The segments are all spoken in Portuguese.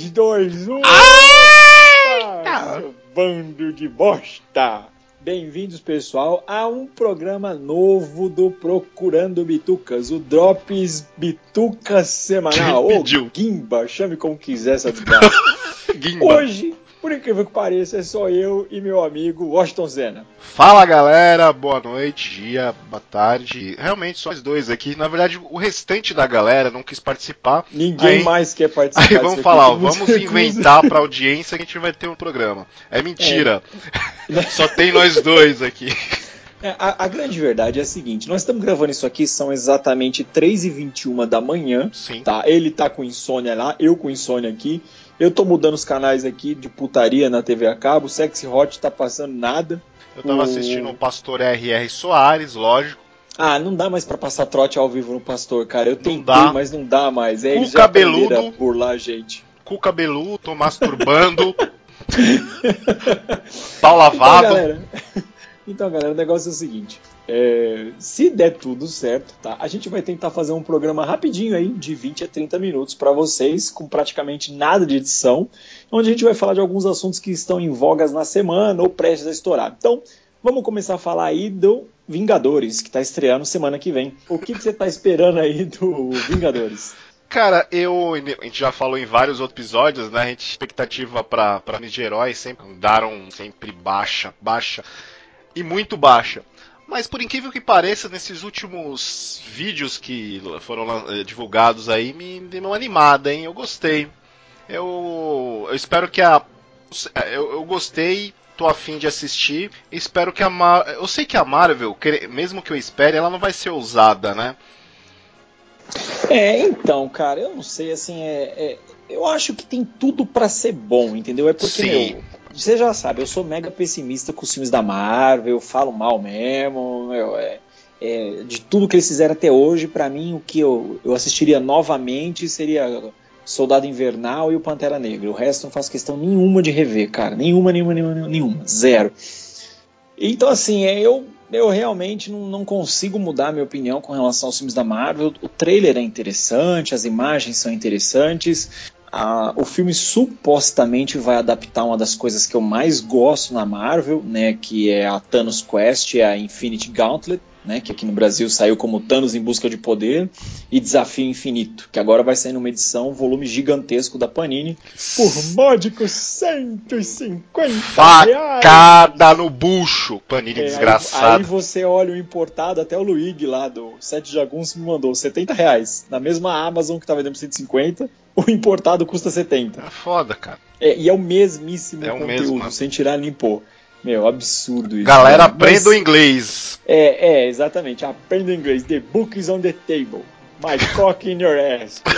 3, 2, 1. Eita! Bando de bosta! Bem-vindos, pessoal, a um programa novo do Procurando Bitucas, o Drops Bitucas Semanal. Ou? Gimba, chame como quiser essa. Guimba. Hoje, por incrível que pareça, é só eu e meu amigo Washington Zena. Fala galera, boa noite, dia, boa tarde. Realmente só os dois aqui. Na verdade, o restante da galera não quis participar. Ninguém Aí- mais quer participar Aí vamos falar, ó, vamos inventar pra audiência que a gente vai ter um programa. É mentira. Só tem nós dois aqui. É, A, a grande verdade é a seguinte: nós estamos gravando isso aqui, são exatamente 3h21 da manhã. Sim. Tá? Ele tá com insônia lá, eu com insônia aqui. Eu tô mudando os canais aqui de putaria na TV a cabo. Sexy Hot tá passando nada. Eu tava O- assistindo o Pastor R.R. Soares, lógico. Ah, não dá mais pra passar trote ao vivo no Pastor, cara. Eu tentei, dá. mas não dá mais. É, eles já cabeludo. a burlar a gente. Cu cabeludo, tô masturbando. pau Então, lavado. galera, então, galera, o negócio é o seguinte: é, se der tudo certo, tá? A gente vai tentar fazer um programa rapidinho aí, de 20 a 30 minutos, pra vocês, com praticamente nada de edição, onde a gente vai falar de alguns assuntos que estão em vogas na semana ou prestes a estourar. Então, vamos começar a falar aí do Vingadores, que tá estreando semana que vem. O que, que você tá esperando aí do Vingadores? Cara, eu. A gente já falou em vários outros episódios, né? A gente expectativa pra, pra de heróis sempre andaram sempre baixa, baixa e muito baixa. Mas por incrível que pareça, nesses últimos vídeos que foram eh, divulgados aí, me deu uma animada, hein? Eu gostei. Eu, eu espero que a. Eu, eu gostei, tô afim de assistir. Espero que a Mar... Eu sei que a Marvel, mesmo que eu espere, ela não vai ser ousada, né? É, então, cara, eu não sei, assim, é, é- eu acho que tem tudo pra ser bom, entendeu? É porque, Sim. meu, você já sabe, eu sou mega pessimista com os filmes da Marvel, falo mal mesmo, meu, é, é, de tudo que eles fizeram até hoje, pra mim, o que eu, eu assistiria novamente seria Soldado Invernal e o Pantera Negra. O resto não faço questão nenhuma de rever, cara, nenhuma, nenhuma, nenhuma, nenhuma, zero. Então, assim, é, eu, eu realmente não, não consigo mudar minha opinião com relação aos filmes da Marvel. O trailer é interessante, as imagens são interessantes. Ah, o filme supostamente vai adaptar uma das coisas que eu mais gosto na Marvel, né, que é a Thanos Quest, a Infinity Gauntlet, né, que aqui no Brasil saiu como Thanos em Busca de Poder e Desafio Infinito, que agora vai sair numa edição, volume gigantesco da Panini, por módicos 150 reais. Facada no bucho, Panini É, desgraçado. Aí, aí você olha o importado, até o Luigi lá do Sete Jaguns me mandou 70 reais. Na mesma Amazon que tá vendendo por 150, o importado custa 70. É foda, cara. É, e é o mesmíssimo É conteúdo, mesmo, sem tirar nem pôr. Meu, absurdo isso. Galera, né? Mas- aprenda o inglês. É, é, exatamente. Aprenda inglês. The book is on the table. My cock in your ass.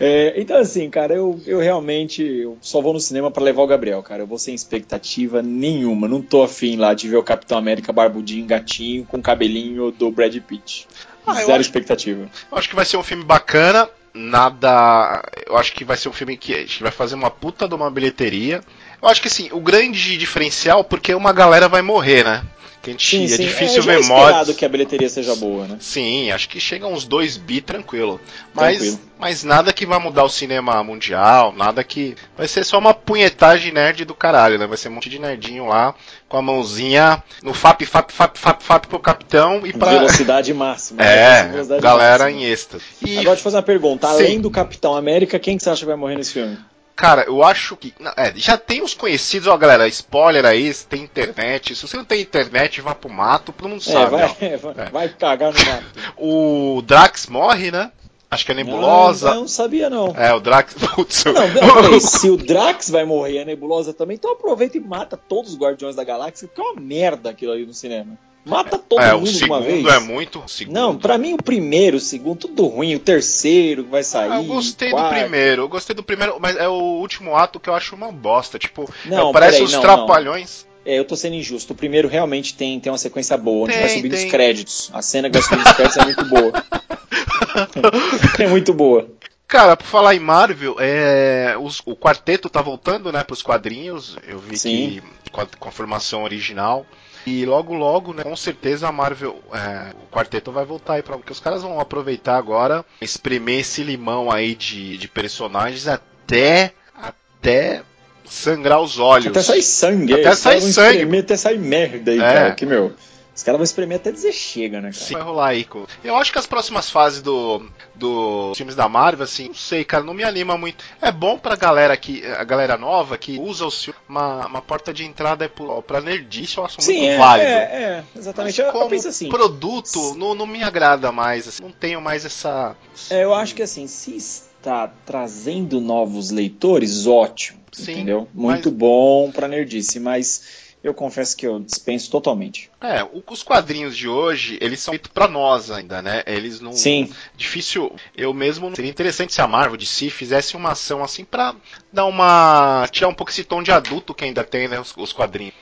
É, então, assim, cara, eu, eu realmente eu só vou no cinema pra levar o Gabriel, cara. Eu vou sem expectativa nenhuma. Não tô afim lá de ver o Capitão América barbudinho, gatinho, com cabelinho do Brad Pitt. Ah, eu Zero acho- expectativa. Eu acho que vai ser um filme bacana. Nada. Eu acho que vai ser um filme que, que vai fazer uma puta de uma bilheteria. Eu acho que assim, o grande diferencial, porque uma galera vai morrer, né? Que a gente, é difícil já é ver mods. que a bilheteria seja boa, né? Sim, acho que chega uns 2 bi tranquilo. Mas, Tranquilo. mas nada que vai mudar o cinema mundial, nada que. Vai ser só uma punhetagem nerd do caralho, né? Vai ser um monte de nerdinho lá, com a mãozinha no FAP, FAP, FAP, FAP, FAP pro capitão e pra. Velocidade máxima. É, Velocidade galera máxima. em êxtase. E, Agora, eu fazer uma pergunta. Sim. Além do Capitão América, quem que você acha que vai morrer nesse filme? Cara, eu acho que. não, é, já tem os conhecidos, ó, galera, spoiler aí, se tem internet. Se você não tem internet, vá pro mato, todo mundo É, sabe, vai, vai, É. vai cagar no mato. O Drax morre, né? Acho que é nebulosa. Eu não sabia, não. É, o Drax. Putz, Não, não, se o Drax vai morrer a Nebulosa também, então aproveita e mata todos os Guardiões da Galáxia, porque é uma merda aquilo ali no cinema. Mata todo é, o mundo de uma vez. segundo é muito. o segundo. Não, pra mim o primeiro, o segundo, tudo ruim. O terceiro vai sair. Ah, eu gostei o do primeiro, eu gostei do primeiro, mas é o último ato que eu acho uma bosta. Tipo, Não, parece os não, trapalhões. É, eu tô sendo injusto. O primeiro realmente tem, tem uma sequência boa, onde Tem, vai subindo tem. os créditos. A cena que vai subindo os créditos é muito boa. é muito boa. Cara, por falar em Marvel, é, os- o quarteto tá voltando, né, pros quadrinhos. Eu vi Sim. que com a, com a formação original. E logo, logo, né, com certeza a Marvel, é, o quarteto vai voltar aí pra. Porque os caras vão aproveitar agora, espremer esse limão aí de, de personagens até. até sangrar os olhos. Até sair sangue. Até sair sangue. Espremer, até sair merda aí, é. cara. Que, meu, os caras vão espremer até dizer chega, né, cara? Sim, vai rolar aí. Eu acho que as próximas fases do, do filmes da Marvel, assim, não sei, cara, não me anima muito. É bom pra galera que a galera nova que usa o filme, uma, uma porta de entrada é pra nerdice, eu acho Sim, muito é, válido. É, é, exatamente. Mas eu, como eu penso assim. produto, não, não me agrada mais, assim, não tenho mais essa... É, eu acho que assim, se está trazendo novos leitores, ótimo, Sim, entendeu? Muito mas- bom pra nerdice, mas eu confesso que eu dispenso totalmente. É, os quadrinhos de hoje, eles são feitos pra nós ainda, né? Eles não. Sim. Difícil. Eu mesmo. Seria interessante se a Marvel de si fizesse uma ação assim pra dar uma. tirar um pouco esse tom de adulto que ainda tem, né? Os, os quadrinhos.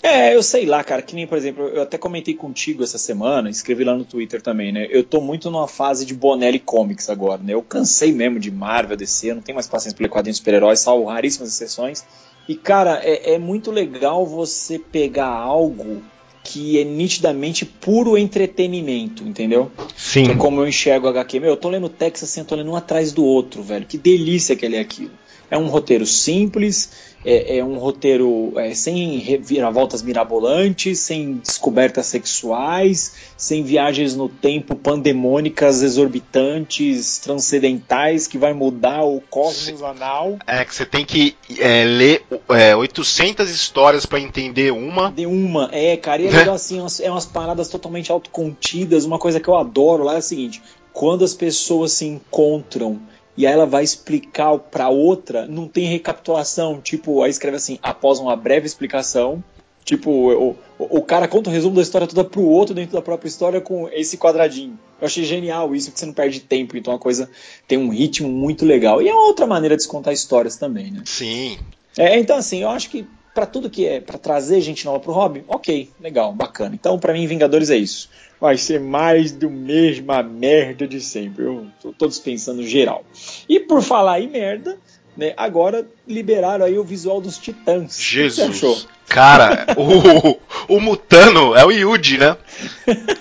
É, eu sei lá, cara, que nem, por exemplo, eu até comentei contigo essa semana, escrevi lá no Twitter também, né? Eu tô muito numa fase de Bonelli Comics agora, né? Eu cansei mesmo de Marvel, DC, eu não tenho mais paciência pra ler quadrinhos de super-heróis, salvo raríssimas exceções. E, cara, é, é muito legal você pegar algo que é nitidamente puro entretenimento, entendeu? Sim. Que é como eu enxergo o HQ. Meu, eu tô lendo Texas assim, eu tô lendo um atrás do outro, velho. Que delícia que ele é aquilo. É um roteiro simples, é, é um roteiro é, sem reviravoltas mirabolantes, sem descobertas sexuais, sem viagens no tempo pandemônicas, exorbitantes, transcendentais, que vai mudar o cosmos anal. É que você tem que é, ler é, 800 histórias pra entender uma. De uma, é, cara, e é legal assim, umas- é umas paradas totalmente autocontidas. Uma coisa que eu adoro lá é a seguinte: quando as pessoas se encontram e aí ela vai explicar pra outra, não tem recapitulação. Tipo, aí escreve assim, após uma breve explicação. Tipo, o, o, o cara conta o resumo da história toda pro outro dentro da própria história com esse quadradinho. Eu achei genial isso, porque você não perde tempo, então a coisa tem um ritmo muito legal. E é outra maneira de se contar histórias também, né? Sim. É, então assim, eu acho que pra tudo que é pra trazer gente nova pro hobby, ok, legal, bacana. Então pra mim Vingadores é isso. Vai ser mais do mesma merda de sempre. Eu tô, dispensando geral. E por falar em merda, né, agora liberaram aí o visual dos Titãs. Jesus. Cara, o, o Mutano é o Yuji, né?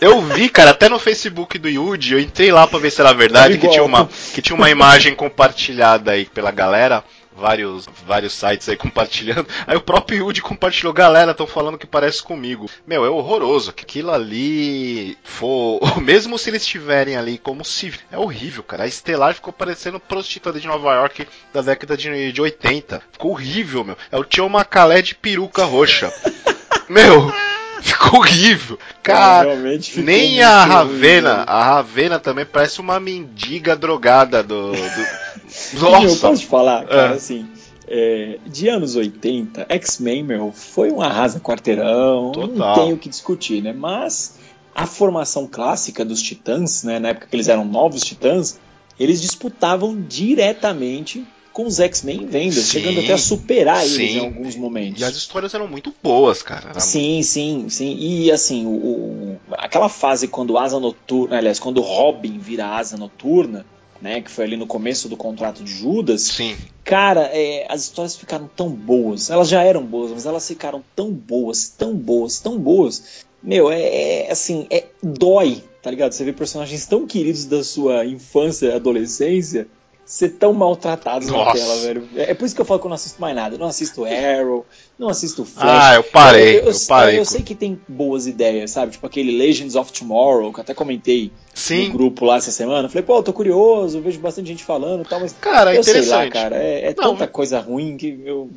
Eu vi, cara, até no Facebook do Yuji, eu entrei lá pra ver se era verdade, É que tinha, uma, que tinha uma imagem compartilhada aí pela galera. Vários, vários sites aí compartilhando. Aí o próprio Yuji compartilhou, galera, estão falando que parece comigo. Meu, é horroroso. Aquilo ali for. Mesmo se eles estiverem ali como se. É horrível, cara. A Estelar ficou parecendo prostituta de Nova York da década de, de 80. Ficou horrível, meu. É o Tio Macalé de peruca roxa. meu, ficou horrível. Cara, ficou nem a Ravena, velho. a Ravena também parece uma mendiga drogada do. do... Eu Nossa! posso te falar, cara, É. assim, é, de anos 80, X-Men, meu, foi um arrasa quarteirão, não Total. tem o que discutir, né? Mas a formação clássica dos Titãs, né, na época que eles eram novos Titãs, eles disputavam diretamente com os X-Men vendas, Sim. chegando até a superar eles Sim. em alguns momentos. E as histórias eram muito boas, cara. Era Sim, sim, sim. E assim, o, o- aquela fase quando Asa Noturna, aliás, quando Robin vira Asa Noturna, né, que foi ali no começo do contrato de Judas, Sim. Cara, é, as histórias ficaram tão boas. Elas já eram boas, mas elas ficaram tão boas, tão boas, tão boas. Meu, é, é, assim, é dói, tá ligado? Você vê personagens tão queridos da sua infância e adolescência ser tão maltratados na Nossa. tela, velho. É, é por isso que eu falo que eu não assisto mais nada. Eu não assisto Arrow, não assisto Flash. Ah, eu parei, Eu, eu- eu parei eu sei que tem boas ideias, sabe? Tipo aquele Legends of Tomorrow, que eu até comentei Sim. no grupo lá essa semana. Falei, pô, eu tô curioso, vejo bastante gente falando e tal, mas Cara, é eu sei lá, interessante. cara, é, é Não, tanta coisa ruim que eu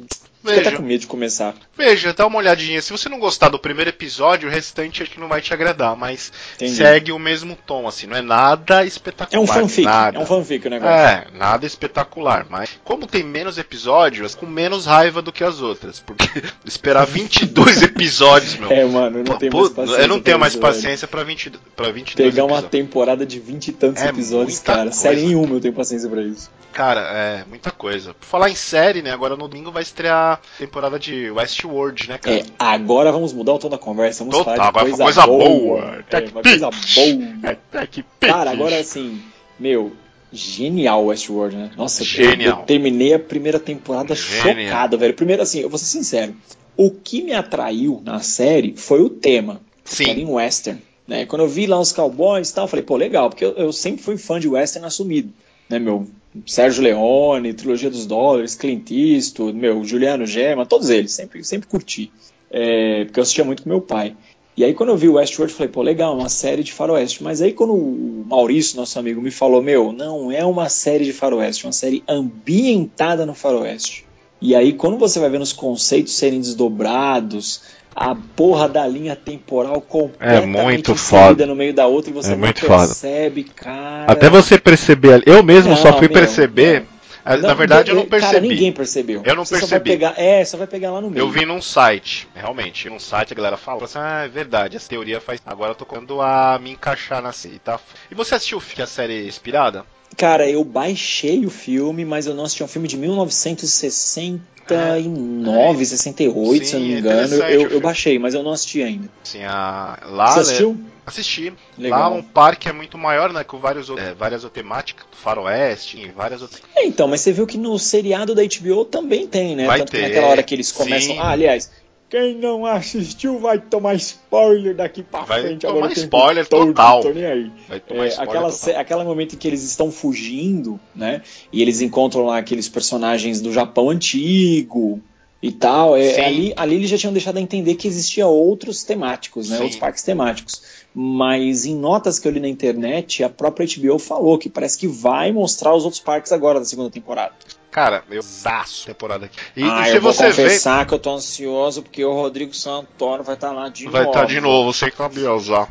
Veja. até com medo de começar. Veja, dá uma olhadinha. Se você não gostar do primeiro episódio, o restante acho que não vai te agradar, mas Entendi. segue o mesmo tom, assim, não é nada espetacular. É um fanfic, nada. é um fanfic o negócio. É, nada espetacular, mas como tem menos episódios, com menos raiva do que as outras, porque esperar 22 episódios, meu. É, mano, eu não tenho mais paciência. eu não tenho mais paciência pra, 20, pra 22 Pegar uma episódios. temporada de vinte e tantos É episódios, cara. coisa. Série nenhuma eu tenho paciência pra isso. Cara, é muita coisa. Por falar em série, né? Agora no domingo vai estrear a temporada de Westworld, né, cara? É, agora vamos mudar o tom da conversa. Vamos Total, falar de coisa, coisa boa. boa. É, uma coisa boa. É, é que Cara, agora assim, meu, Genial Westworld, né? Nossa, Genial. Eu, eu terminei a primeira temporada Genial. chocado, velho. Primeiro, assim, eu vou ser sincero. O que me atraiu na série foi o tema. Sim. Em western. Né? Quando eu vi lá os cowboys e tal, eu falei, pô, legal, porque eu, eu sempre fui fã de western assumido. Né, meu? Sérgio Leone, Trilogia dos Dólares, Clint Eastwood, meu, Juliano Gema, todos eles, sempre, sempre curti. É, porque eu assistia muito com meu pai. E aí quando eu vi o Westworld, falei, pô, legal, uma série de faroeste. Mas aí quando o Maurício, nosso amigo, me falou, meu, não é uma série de faroeste, é uma série ambientada no faroeste. E aí quando você vai vendo os conceitos serem desdobrados, a porra da linha temporal completamente É muito foda. no meio da outra e você É não muito foda. percebe, cara. Até você perceber. ali- Eu mesmo só Não, fui meu, perceber. ah, Não, Na verdade, eu não Cara, percebi. ninguém percebeu. Eu não Você Só vai percebi. pegar, é, só vai pegar lá no meio. Eu vi num site, realmente, num site a galera falou assim, ah, é verdade, essa teoria faz. Agora eu tô começando a me encaixar na série, tá? E você assistiu a série Inspirada? Cara, eu baixei o filme, mas eu não assisti um filme de 1969, 68, se eu não me Sim, é engano. Eu, eu baixei, mas eu não assisti ainda. Assim, a. Lá, Você né, assistiu? Assisti. Legal. Lá um parque é muito maior, né? Com vários, é, várias temáticas, faroeste, e várias outras. É, então, mas você viu que no seriado da HBO também tem, né? Vai Tanto que ter, naquela hora que eles começam. sim. Ah, aliás, quem não assistiu vai tomar spoiler daqui pra Vai frente. tomar Agora spoiler todo, total. Tô aí. Vai tomar É, spoiler aquela, total. aquela momento em que eles estão fugindo, né? E eles encontram lá aqueles personagens do Japão antigo e tal. É, ali, ali eles já tinham deixado a entender que existia outros temáticos, né? Sim. Outros parques temáticos. Mas em notas que eu li na internet, a própria HBO falou que parece que vai mostrar os outros parques agora da segunda temporada. Cara, eu zaço temporada aqui. E, ah, se eu vou você vê. confessar que eu tô ansioso porque o Rodrigo Santoro vai estar lá de Vai novo. estar de novo, sem cabelo já.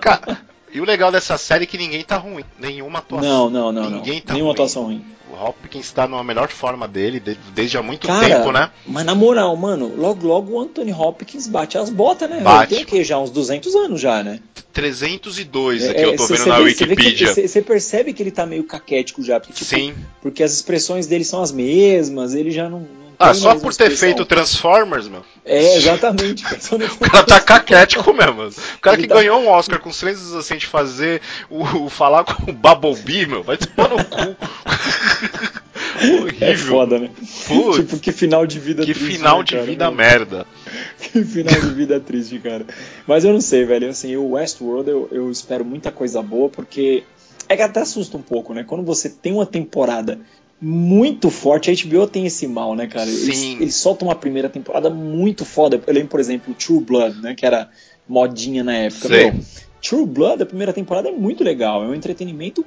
Cara, e o legal dessa série é que ninguém tá ruim. Nenhuma atuação. Não, não, não, não. Ninguém tá Nenhuma ruim. atuação ruim. O Hopkins tá numa melhor forma dele de- desde há muito Cara, tempo, né? Mas na moral, mano, logo logo o Anthony Hopkins bate as botas, né? Bate. Ele tem o quê? Já uns 200 anos já, né? 302 aqui É, eu tô cê- vendo cê na vê- Wikipedia. cê- Você percebe que ele tá meio caquético já, porque, tipo, Sim. porque as expressões dele são as mesmas, ele já não. Ah, só por ter expressão. feito Transformers, meu. É, exatamente. O cara tá caquético mesmo. O cara Ele que tá- ganhou um Oscar com três assim de fazer o, o falar com o Bumblebee, meu, vai tomar no cu. Horrível. É foda, né? Putz, tipo, que final de vida que triste. final né, de cara? vida Meu, merda. Que final de vida triste, cara. Mas eu não sei, velho. Assim, o Westworld eu, eu espero muita coisa boa, porque é que até assusta um pouco, né? Quando você tem uma temporada muito forte, a HBO tem esse mal, né, cara? Eles, Sim. eles soltam uma primeira temporada muito foda. Eu lembro, por exemplo, True Blood, né? Que era modinha na época. Sei. Meu, True Blood, a primeira temporada é muito legal, é um entretenimento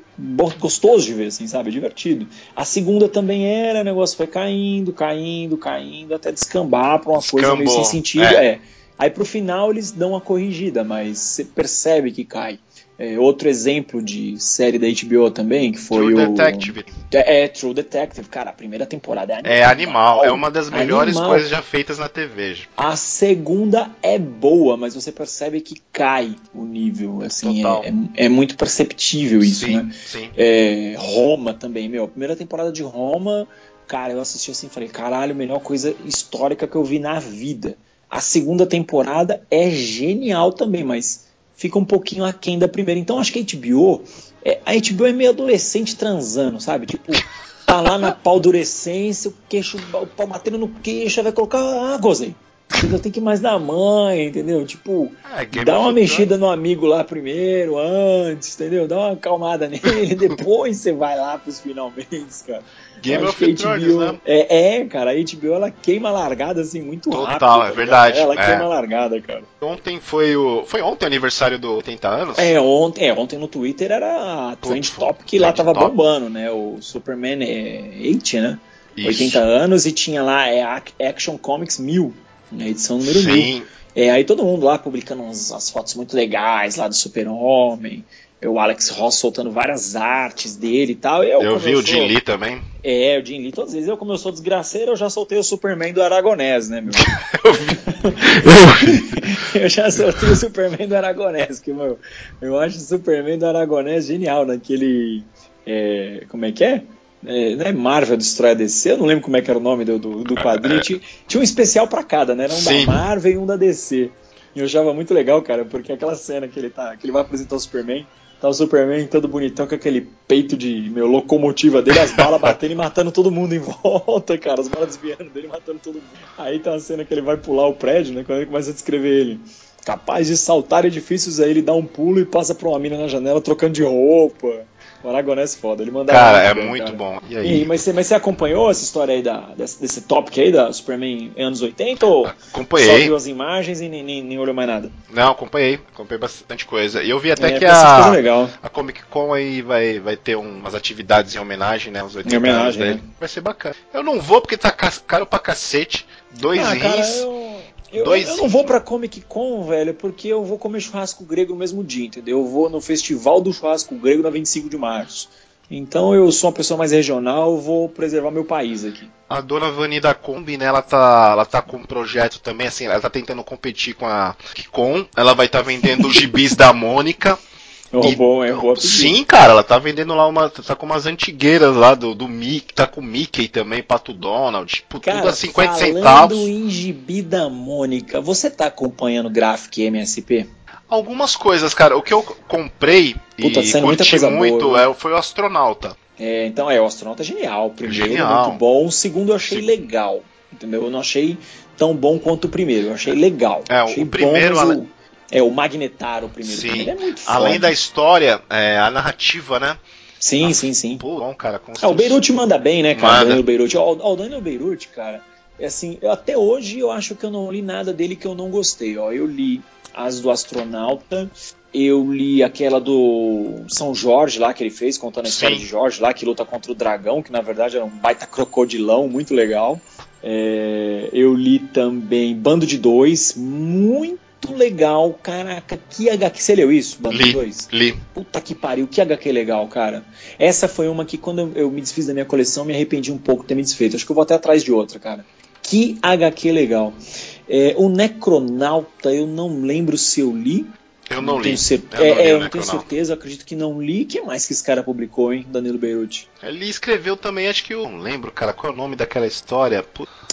gostoso de ver, assim, sabe? É divertido. A segunda também era, o negócio foi caindo, caindo, caindo, até descambar pra uma coisa meio sem Descambou, sentido. é. É. Aí pro final eles dão uma corrigida, mas você percebe que cai. É, outro exemplo de série da HBO também, que foi True o. Detective. É, é, True Detective. Cara, a primeira temporada é animal. É animal, é uma das melhores Animal. coisas já feitas na TV. A segunda é boa, mas você percebe que cai o nível. Assim, Total. é, é, é muito perceptível isso, sim, né? sim. É, Roma também, meu. A primeira temporada de Roma, cara, eu assisti assim e falei, caralho, melhor coisa histórica que eu vi na vida. A segunda temporada é genial também, mas fica um pouquinho aquém da primeira. Então acho que a HBO, é, a HBO é meio adolescente transando, sabe? Tipo, tá lá na paldurecência, o queixo, o pau batendo no queixo, vai colocar, ah, gozei. Entendeu? Tem que ir mais da mãe, entendeu? Tipo, É, Game dá uma mexida no amigo lá primeiro, antes, entendeu? Dá uma acalmada nele, depois você vai lá pros finalmente, cara. Game Eu of que Thrones, HBO né? É, é, cara, a HBO ela queima a largada assim muito Total, rápido. é tá ligado? verdade, Ela é. queima largada, cara. Ontem foi o. Foi ontem o aniversário do 80 anos? É, ontem, é, ontem no Twitter era a Trend Top que lá tava Top. bombando, né? O Superman é, 8, né? Isso. 80 anos e tinha lá é, Ac- Action Comics 1000, na edição número 1000. Sim, É, aí todo mundo lá publicando uns- as fotos muito legais lá do Super-Homem. O Alex Ross soltando várias artes dele e tal. Eu, eu vi o sou- Jim Lee também. É, o Jim Lee, todas as vezes. Eu, como eu sou desgraceiro, eu já soltei o Superman do Aragonés, né, meu? Eu. Eu vi. eu já soltei o Superman do Aragonés, que, meu, eu acho o Superman do Aragonés genial naquele. é, como é que é? É, não é Marvel Destrói a DC, eu não lembro como é que era o nome do, do, do quadrinho. Tinha, tinha um especial pra cada, né? Era um Sim. da Marvel e um da DC. eu achava muito legal, cara, porque aquela cena que ele tá, que ele vai apresentar o Superman, tá o Superman todo bonitão com aquele peito de meu locomotiva dele, as balas batendo e matando todo mundo em volta, cara, as balas desviando dele, matando todo mundo. Aí tá a cena que ele vai pular o prédio, né, quando ele começa a descrever ele capaz de saltar edifícios, aí ele dá um pulo e passa pra uma mina na janela trocando de roupa. O Aragonés foda, ele mandava. Cara, é bem, muito cara. bom. E aí? E, mas, você, mas você acompanhou essa história aí da, desse, desse tópico aí da Superman anos 80? Ou acompanhei. só viu as imagens e nem, nem, nem, olhou mais nada? Não, acompanhei. Acompanhei bastante coisa. E eu vi até é, que a, legal. a Comic Con aí vai, vai ter umas atividades em homenagem, né? Aos 80 em homenagem, anos dele. Né? Vai ser bacana. Eu não vou porque tá caro pra cacete. Dois ah, rins. Cara, eu... Eu, Dois... eu, não vou pra Comic Con, velho, porque eu vou comer churrasco grego no mesmo dia, entendeu? Eu vou no Festival do Churrasco Grego na 25 de março. Então eu sou uma pessoa mais regional, vou preservar meu país aqui. A dona Vani da Kombi, né, ela tá, ela tá com um projeto também, assim, ela tá tentando competir com a Kikon, ela vai estar tá vendendo os gibis da Mônica. E, bom, é boa Sim, cara, ela tá vendendo lá uma. Tá com umas antigueiras lá do, do Mickey, tá com o Mickey também, Pato Donald, tipo, cara, tudo a 50 falando centavos. em gibi da Mônica, você tá acompanhando o Graphic MSP? Algumas coisas, cara. O que eu comprei Puta, e curti muito boa, é, foi o Astronauta. É, então é, o Astronauta é genial. O primeiro genial. muito bom, o segundo eu achei Sim. legal. Entendeu? Eu não achei tão bom quanto o primeiro, eu achei legal. É, achei o primeiro. Bom, o, é, o Magnetar, o primeiro. Sim. É muito Além forte. da história, é, a narrativa, né? Sim, Nossa, sim, sim. Pô, bom, cara. É, o Beirute manda bem, né, cara? Manda. Daniel Beirute. Ó, o Daniel Beirute, cara, é assim, eu, até hoje eu acho que eu não li nada dele que eu não gostei. Ó, eu li as do astronauta. Eu li aquela do São Jorge lá que ele fez, contando a história Sim. de Jorge lá, que luta contra o dragão, que na verdade era um baita crocodilão, muito legal. É, eu li também Bando de Dois, muito legal, caraca, que HQ. Você leu isso? Li? Li. Puta que pariu, que HQ legal, cara. Essa foi uma que quando eu, eu me desfiz da minha coleção, me arrependi um pouco de ter me desfeito. Acho que eu vou até atrás de outra, cara. Que HQ legal. É, o Necronauta, eu não lembro se eu li. Eu não, li. Cer... Eu é, não, li é, eu não tenho certeza, acredito que não li. O que mais que esse cara publicou, hein, Danilo Beirute? Ele escreveu também, acho que eu não lembro, cara, qual é o nome daquela história.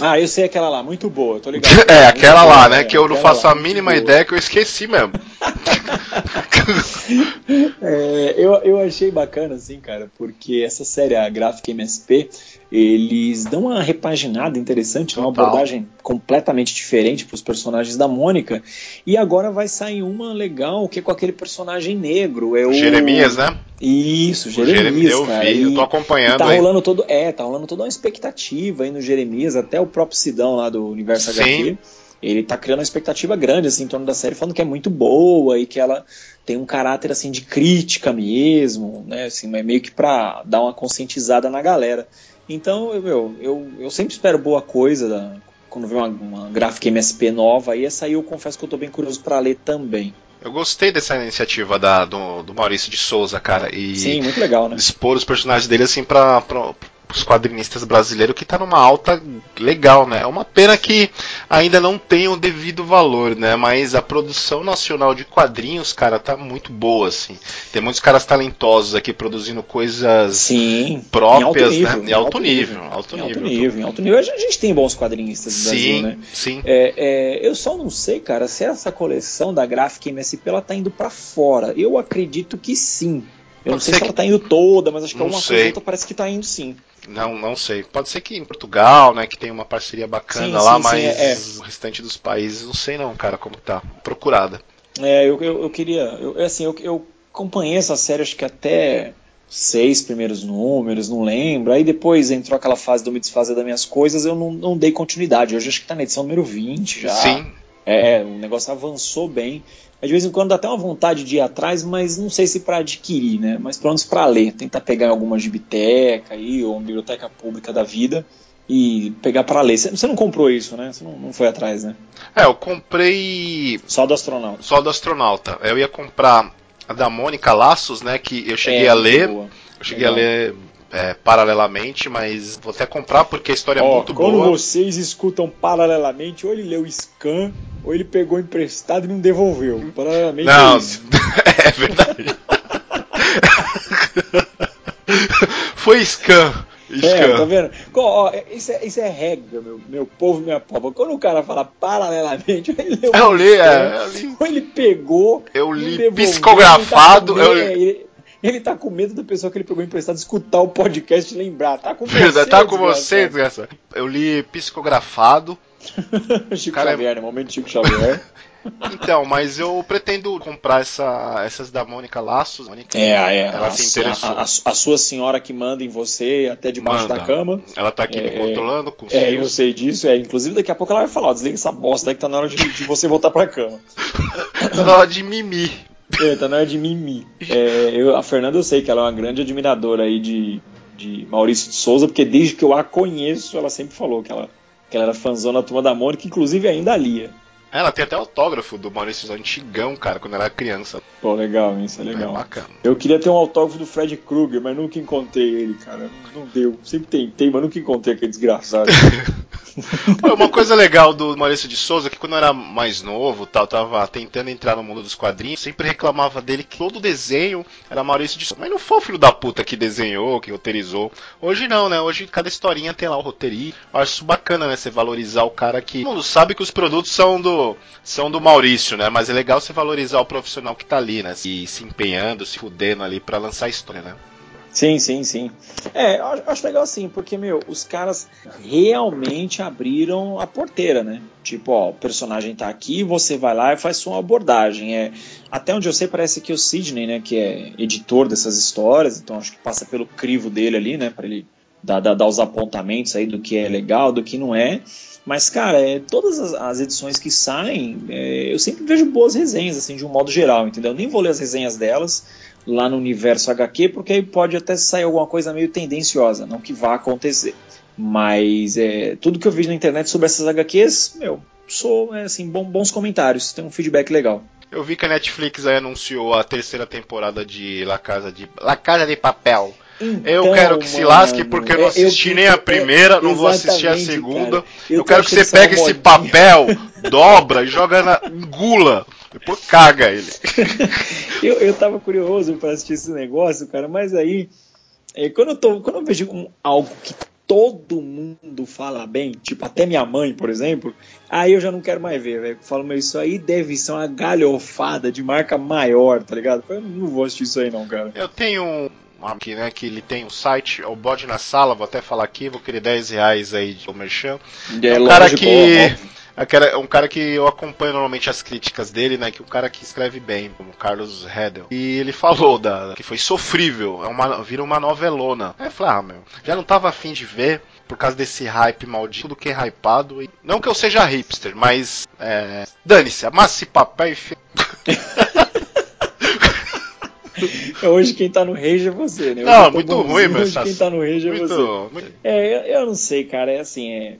Ah, eu sei aquela lá, muito boa, tô ligado. é, aquela lá, né, é, que eu não faço lá, a mínima ideia que eu esqueci mesmo. é, eu, eu achei bacana, assim, cara, porque essa série, a Graphic MSP, eles dão uma repaginada interessante, uma abordagem completamente diferente para os personagens da Mônica. E agora vai sair uma legal que é com aquele personagem negro. É o Jeremias, né? Isso, Jeremias. Jeremias eu cara. vi, eu tô acompanhando. tá aí. rolando todo, é, tá rolando toda uma expectativa aí no Jeremias, até o próprio Sidão lá do Universo Sim. HQ. Ele tá criando uma expectativa grande assim em torno da série, falando que é muito boa e que ela tem um caráter assim de crítica mesmo, né? Assim, meio que para dar uma conscientizada na galera. Então, eu, eu, eu sempre espero boa coisa da, quando vem uma, uma gráfica MSP nova. E essa aí eu confesso que eu estou bem curioso para ler também. Eu gostei dessa iniciativa da, do, do, Maurício de Souza, cara. E Sim, muito legal, né? Expor os personagens dele assim pra, pra, os quadrinistas brasileiros que está numa alta legal, né? É uma pena que ainda não tem o devido valor, né? Mas a produção nacional de quadrinhos, cara, tá muito boa, assim. Tem muitos caras talentosos aqui produzindo coisas Sim, próprias, em alto né? nível, né? Em alto, nível, alto em nível. Alto nível, em alto nível. A gente tem bons quadrinistas no sim, Brasil, né? Sim. É, é, eu só não sei, cara, se essa coleção da Graphic MSP ela tá indo para fora. Eu acredito que sim. Eu não sei se que... ela tá indo toda, mas acho que alguma coisa outra parece que tá indo sim. Não, não sei. Pode ser que em Portugal, né, que tem uma parceria bacana sim, lá, sim, mas sim, é, é. o restante dos países, não sei não, cara, como tá. Procurada. É, eu, eu, eu queria. Eu, assim, eu, eu acompanhei essa série, acho que até seis primeiros números, não lembro. Aí depois entrou aquela fase do me desfazer das minhas coisas, eu não, não dei continuidade. Hoje acho que tá na edição número 20 já. Sim. É, o negócio avançou bem. De vez em quando dá até uma vontade de ir atrás, mas não sei se para adquirir, né? Mas pelo menos para ler, tentar pegar alguma biblioteca aí, ou uma biblioteca pública da vida e pegar para ler. Você não comprou isso, né? Você não, não, foi atrás, né? É, eu comprei. Só do astronauta. Só do astronauta. Eu ia comprar a da Mônica Laços, né? Que eu cheguei é, a ler. Boa. Eu cheguei Legal. a ler é, paralelamente, mas vou até comprar porque a história Ó, é muito quando boa. Quando vocês escutam paralelamente, ou ele leu Scan, ou ele pegou emprestado e não devolveu. Paralelamente não, é é verdade. Foi Scan. E, É, tá vendo? Ó, isso, é, isso é regra, meu, meu povo, minha pova. Quando o cara fala paralelamente, ele leu eu li, é, eu li. Ou ele pegou. Eu li psicografado. Ele tá, eu... ele, ele tá com medo da pessoa que ele pegou emprestado escutar o podcast e lembrar. Tá com você. tá com você, desgraça. Eu li psicografado. Chico cara Xavier, é... né? Momento Chico Xavier. Então, mas eu pretendo comprar essa, essas da Mônica Laços. Mônica, é, é. Ela a, se interessou. A, a, a, sua senhora que manda em você até debaixo manda. da cama. Ela tá aqui é, me controlando com É, eu sei disso. É, inclusive, daqui a pouco ela vai falar: ó, desliga essa bosta aí que tá na hora de, de você voltar pra cama. tá na hora de mimir. É, tá na hora de mimir. É, eu, a Fernanda, eu sei que ela é uma grande admiradora aí de, de Maurício de Souza, porque desde que eu a conheço, ela sempre falou que ela, que ela era fãzona da turma da Mônica, inclusive ainda lia. Ela tem até autógrafo do Maurício antigão, cara, quando era criança. Pô, legal, isso é legal. É bacana. Eu queria ter um autógrafo do Fred Krueger, mas nunca encontrei ele, cara. Não deu. Sempre tentei, mas nunca encontrei aquele desgraçado. Uma coisa legal do Maurício de Souza é que quando eu era mais novo, tal, tava tentando entrar no mundo dos quadrinhos, sempre reclamava dele que todo desenho era Maurício de Souza. Mas não foi o filho da puta que desenhou, que roteirizou. Hoje não, né? Hoje cada historinha tem lá o roteirista. Eu acho isso bacana, né? Você valorizar o cara que. Todo mundo sabe que os produtos são do, são do Maurício, né? Mas é legal você valorizar o profissional que tá ali, né? Se, se empenhando, se fudendo ali para lançar a história, né? Sim, sim, sim. É, acho legal assim, porque, meu, os caras realmente abriram a porteira, né? Tipo, ó, o personagem tá aqui, você vai lá e faz sua abordagem. É, até onde eu sei, parece que o Sidney, né, que é editor dessas histórias, então acho que passa pelo crivo dele ali, né, para ele dar, dar, dar, os apontamentos aí do que é legal, do que não é. Mas, cara, é, todas as, as edições que saem, é, eu sempre vejo boas resenhas, assim, de um modo geral, entendeu? Eu nem vou ler as resenhas delas lá no universo HQ, porque aí pode até sair alguma coisa meio tendenciosa, não que vá acontecer. Mas é, tudo que eu vi na internet sobre essas HQs, meu, sou é, assim, bom, bons comentários, tem um feedback legal. Eu vi que a Netflix anunciou a terceira temporada de La Casa de La Casa de Papel. Então, eu quero que mano, se lasque porque eu não assisti eu, nem a primeira, é, não vou assistir a segunda. Cara, eu, eu quero que você pegue esse papel, dobra e joga na engula. Depois caga ele. eu, eu tava curioso para assistir esse negócio, cara, mas aí é, quando, eu tô, quando eu vejo um, algo que todo mundo fala bem, tipo até minha mãe, por exemplo, aí eu já não quero mais ver, velho. Falo, mas isso aí deve ser uma galhofada de marca maior, tá ligado? Eu não vou assistir isso aí não, cara. Eu tenho aqui, né, que ele tem um site, é o Bode na Sala, vou até falar aqui, vou querer 10 reais aí de merchan. É, é um cara que... É um cara que eu acompanho normalmente as críticas dele, né? Que é um cara que escreve bem, como Carlos Redel. E ele falou da que foi sofrível, é uma, vira uma novelona. Aí eu falei, ah, meu, já não tava afim de ver por causa desse hype maldito, do que é hypado. E... Não que eu seja hipster, mas. É... Dane-se, amasse papel e. Hoje quem tá no rage é você, né? não, muito ruim, mas. Hoje quem tá no rage é muito, você. Muito... É, eu, eu, não sei, cara. É assim, é.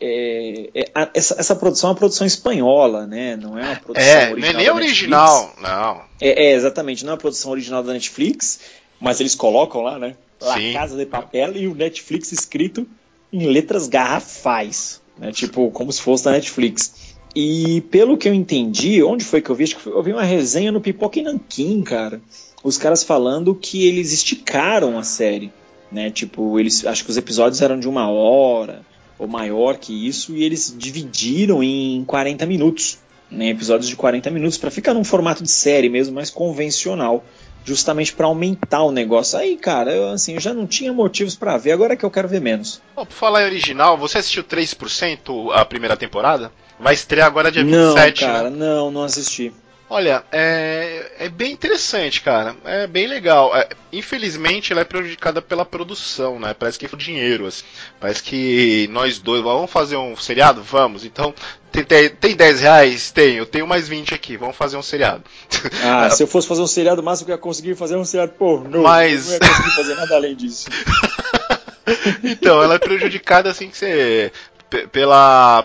É, é, a, essa, essa, produção é uma produção espanhola, né? Não é uma produção é, original. Não é nem original, não. É, é, exatamente, não é uma produção original da Netflix, mas eles colocam lá, né? La Casa de Papel e o Netflix escrito em letras garrafais, né? Tipo, como se fosse da Netflix. E pelo que eu entendi, onde foi que eu vi? Acho que eu vi uma resenha no Pipoca e Nanquim, cara os caras falando que eles esticaram a série, né? Tipo, eles acho que os episódios eram de uma hora ou maior que isso e eles dividiram em 40 minutos, né? Episódios de 40 minutos para ficar num formato de série mesmo, mais convencional, justamente para aumentar o negócio. Aí, cara, eu assim, eu já não tinha motivos para ver, agora é que eu quero ver menos. Bom, por falar em original, você assistiu 3% a primeira temporada? Vai estrear agora dia 27, não, né? cara, né? não, não assisti. Olha, é, é bem interessante, cara. É bem legal. É, infelizmente, ela é prejudicada pela produção, né? Parece que é dinheiro. Assim. Parece que nós dois vamos fazer um seriado? Vamos. Então, tem, tem, tem 10 reais? Tem. Eu tenho mais 20 aqui. Vamos fazer um seriado. Ah, se eu fosse fazer um seriado, mais eu ia conseguir fazer um seriado pornô. Mas... Eu não ia conseguir fazer nada além disso. então, ela é prejudicada assim que você pela,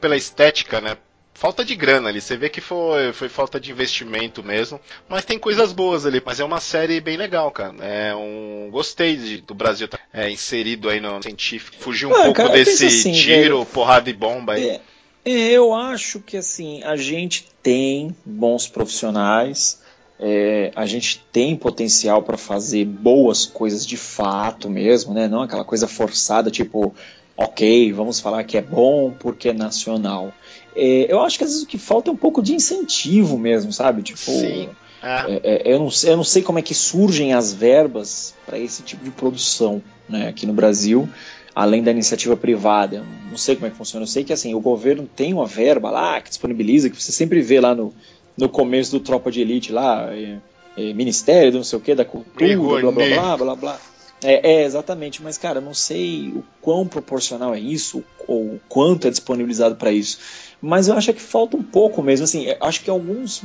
pela estética, né? Falta de grana ali. Você vê que foi, foi falta de investimento mesmo. Mas tem coisas boas ali. Mas é uma série bem legal, cara. É um. Gostei de, do Brasil estar tá, é, inserido aí no científico. Fugir um ah, pouco cara, desse assim, tiro, velho, porrada e bomba aí. É, é, eu acho que assim, a gente tem bons profissionais. é, a gente tem potencial para fazer boas coisas de fato mesmo, né? Não aquela coisa forçada, tipo, ok, vamos falar que é bom porque é nacional. É, eu acho que às vezes o que falta é um pouco de incentivo mesmo, sabe? Tipo, Sim. É. É, é eu, não sei, eu não sei como é que surgem as verbas para esse tipo de produção né, aqui no Brasil, além da iniciativa privada. Não sei como é que funciona. Eu sei que assim o governo tem uma verba lá que disponibiliza, que você sempre vê lá no, no começo do Tropa de Elite lá, é, é, Ministério do não sei o que, da Cultura, blá blá blá blá blá. É, é, exatamente, mas cara, não sei o quão proporcional é isso, ou o quanto é disponibilizado para isso mas eu acho que falta um pouco mesmo. Assim, acho que alguns,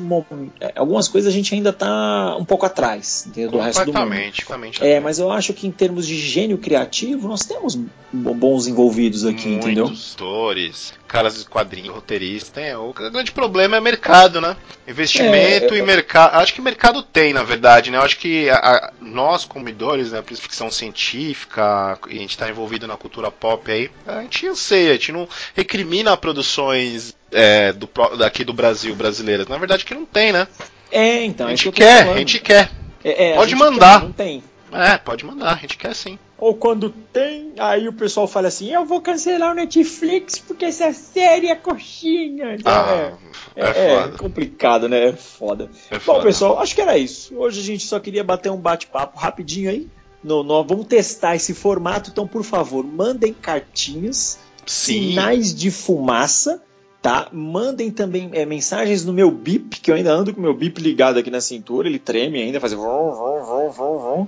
é, algumas coisas a gente ainda está um pouco atrás entendeu, do resto do mundo. Completamente. É, mas eu acho que em termos de gênio criativo, nós temos bons envolvidos aqui, Muitos entendeu? Muitos caras de quadrinhos, roteiristas. Tem, o grande problema é mercado, né? Investimento é, e mercado. Acho que mercado tem, na verdade, né? Eu acho que a, a, nós, consumidores, né, ficção científica, e a gente está envolvido na cultura pop aí, a gente anseia, a gente não recrimina produções é, do, daqui do Brasil, brasileiras. Na verdade, que não tem, né? É, então. A gente quer, a gente quer. É, Pode mandar. Quer, não tem. É, pode mandar, a gente quer sim. Ou quando tem, aí o pessoal fala assim: eu vou cancelar o Netflix porque essa série é coxinha. Então, ah, é, é, é, complicado, né? É foda. É Bom, pessoal, acho que era isso. Hoje a gente só queria bater um bate-papo rapidinho aí. No, no, vamos testar esse formato, então, por favor, mandem cartinhas, Sim. sinais de fumaça tá? Mandem também é, mensagens no meu bip, que eu ainda ando com o meu bip ligado aqui na cintura, ele treme ainda, faz vom.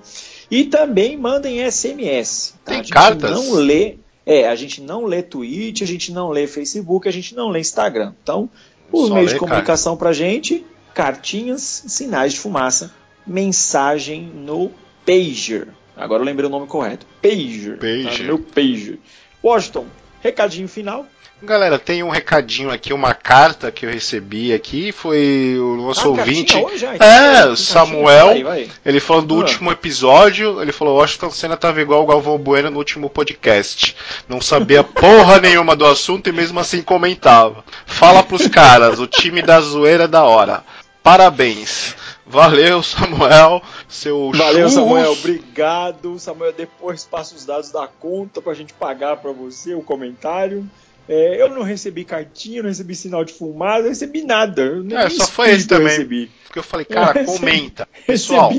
E também mandem SMS. Tá? Tem a gente cartas? não lê, é, a gente não lê tweet, a gente não lê Facebook, a gente não lê Instagram. Então, os Só meios de comunicação para gente, cartinhas, sinais de fumaça, mensagem no pager. Agora eu lembrei o nome correto. Pager. Pager. Tá? Meu pager. Washington, recadinho final. Galera, tem um recadinho aqui, uma carta que eu recebi aqui, foi o nosso ah, ouvinte. Hoje, então, é, o Samuel. Vai, vai. Ele falou do último episódio, ele falou, Washington Senna tava igual o Galvão Bueno no último podcast. Não sabia porra nenhuma do assunto e mesmo assim comentava. Fala pros caras, o time da zoeira é da hora. Parabéns. Valeu, Samuel. Seu Valeu, Samuel. Obrigado. Samuel, depois passa os dados da conta pra gente pagar pra você o comentário. É, eu não recebi cartinha, não recebi sinal de fumada, não recebi nada. É, só foi esse também. Recebi. Porque eu falei, cara, comenta. Pessoal.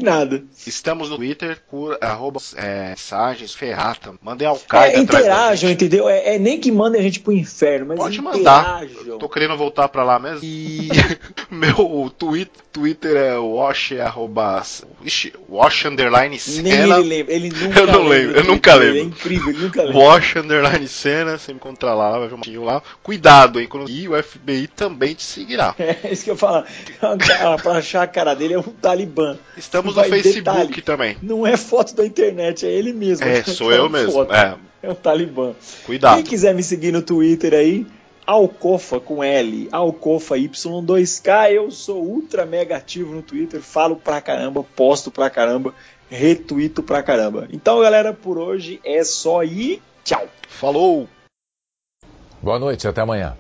Estamos no Twitter, cur, arroba, é, mensagens, ferrata. Mandem ao Caio. É, interajam, entendeu? É, é, nem que mandem a gente pro inferno, mas Pode mandar. Eu tô querendo voltar pra lá mesmo. E meu Twitter, Twitter é wash, arroba, ixi, wash underline cena. Nem ele lembra, ele nunca Eu não lembro, eu nunca lembro. É incrível, ele nunca lembra. Wash underline cena, você encontrar lá, vai ver um lá. Cuidado, hein? E o FBI também te seguirá. É isso que eu falo. Achar a cara dele é um talibã. Estamos no Facebook detalhe, também. Não é foto da internet, é ele mesmo. É, sou eu mesmo. É. é um talibã. Cuidado. Quem quiser me seguir no Twitter aí, Alcofa com L, Alcofa Y2K. Eu sou ultra mega ativo no Twitter, falo pra caramba, posto pra caramba, retuito pra caramba. Então, galera, por hoje é só ir. Tchau. Falou! Boa noite, até amanhã.